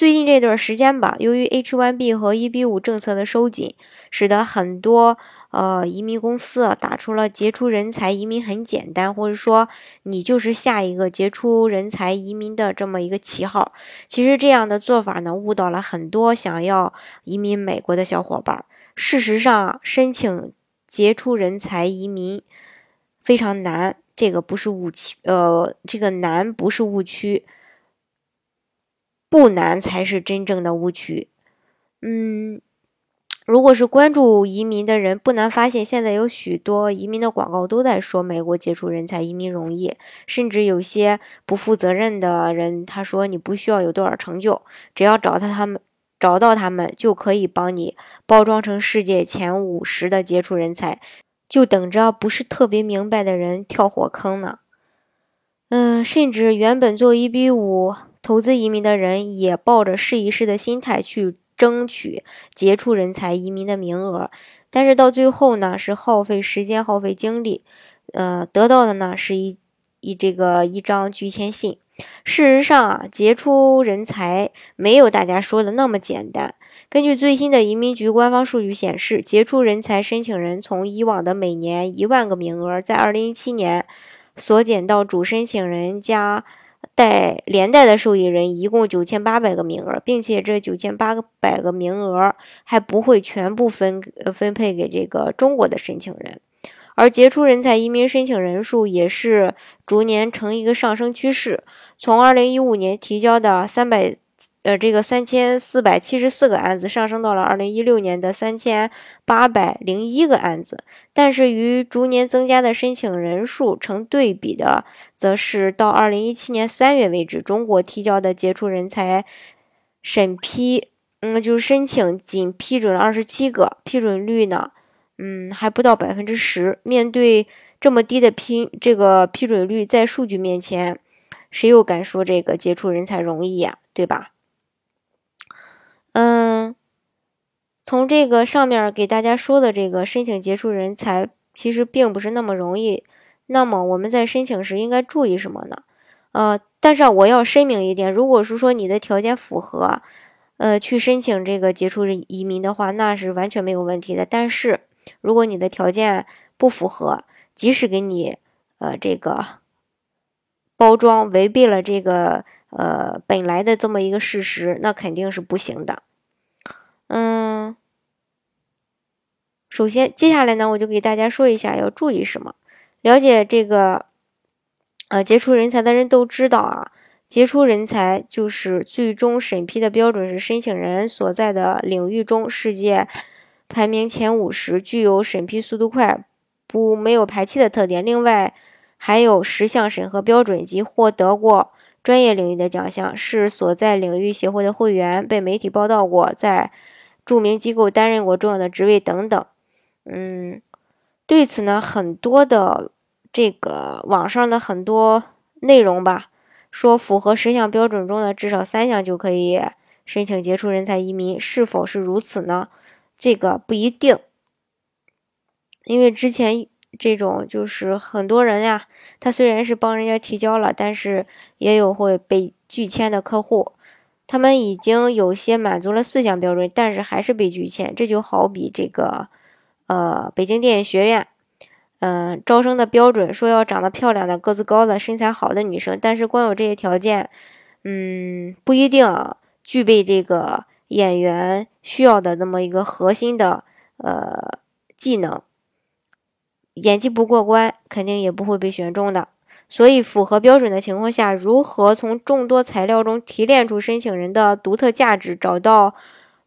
最近这段时间吧，由于 H1B 和 EB5 政策的收紧，使得很多呃移民公司打出了杰出人才移民很简单，或者说你就是下一个杰出人才移民的这么一个旗号。其实这样的做法呢，误导了很多想要移民美国的小伙伴。事实上，申请杰出人才移民非常难，这个不是误区，呃，这个难不是误区。不难才是真正的误区。嗯，如果是关注移民的人，不难发现，现在有许多移民的广告都在说美国杰出人才移民容易，甚至有些不负责任的人，他说你不需要有多少成就，只要找到他们，找到他们就可以帮你包装成世界前五十的杰出人才，就等着不是特别明白的人跳火坑呢。嗯，甚至原本做一比五。投资移民的人也抱着试一试的心态去争取杰出人才移民的名额，但是到最后呢，是耗费时间、耗费精力，呃，得到的呢是一一这个一张拒签信。事实上啊，杰出人才没有大家说的那么简单。根据最新的移民局官方数据显示，杰出人才申请人从以往的每年一万个名额，在二零一七年缩减到主申请人加。带连带的受益人一共九千八百个名额，并且这九千八百个名额还不会全部分分配给这个中国的申请人，而杰出人才移民申请人数也是逐年呈一个上升趋势，从二零一五年提交的三百。呃，这个三千四百七十四个案子上升到了二零一六年的三千八百零一个案子，但是与逐年增加的申请人数成对比的，则是到二零一七年三月为止，中国提交的杰出人才审批，嗯，就是申请仅批准了二十七个，批准率呢，嗯，还不到百分之十。面对这么低的批这个批准率，在数据面前，谁又敢说这个杰出人才容易呀？对吧？嗯，从这个上面给大家说的这个申请杰出人才，其实并不是那么容易。那么我们在申请时应该注意什么呢？呃，但是我要声明一点，如果是说你的条件符合，呃，去申请这个杰出人移民的话，那是完全没有问题的。但是如果你的条件不符合，即使给你呃这个包装违背了这个。呃，本来的这么一个事实，那肯定是不行的。嗯，首先，接下来呢，我就给大家说一下要注意什么。了解这个，呃，杰出人才的人都知道啊，杰出人才就是最终审批的标准是申请人所在的领域中世界排名前五十，具有审批速度快、不没有排期的特点。另外，还有十项审核标准及获得过。专业领域的奖项是所在领域协会的会员，被媒体报道过，在著名机构担任过重要的职位等等。嗯，对此呢，很多的这个网上的很多内容吧，说符合十项标准中的至少三项就可以申请杰出人才移民，是否是如此呢？这个不一定，因为之前。这种就是很多人呀，他虽然是帮人家提交了，但是也有会被拒签的客户。他们已经有些满足了四项标准，但是还是被拒签。这就好比这个，呃，北京电影学院，嗯，招生的标准说要长得漂亮的、个子高的、身材好的女生，但是光有这些条件，嗯，不一定具备这个演员需要的那么一个核心的呃技能。演技不过关，肯定也不会被选中的。所以，符合标准的情况下，如何从众多材料中提炼出申请人的独特价值，找到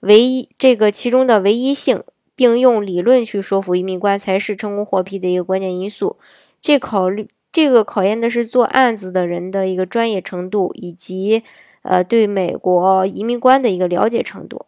唯一这个其中的唯一性，并用理论去说服移民官，才是成功获批的一个关键因素。这考虑这个考验的是做案子的人的一个专业程度，以及呃对美国移民官的一个了解程度。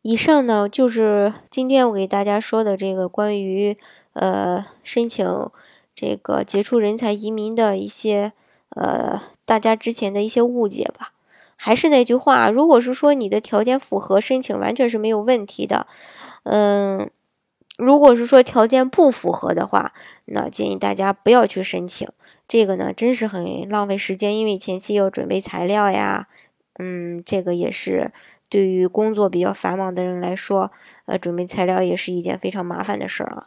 以上呢就是今天我给大家说的这个关于呃申请这个杰出人才移民的一些呃大家之前的一些误解吧。还是那句话，如果是说你的条件符合，申请完全是没有问题的。嗯，如果是说条件不符合的话，那建议大家不要去申请。这个呢，真是很浪费时间，因为前期要准备材料呀。嗯，这个也是对于工作比较繁忙的人来说，呃，准备材料也是一件非常麻烦的事儿啊。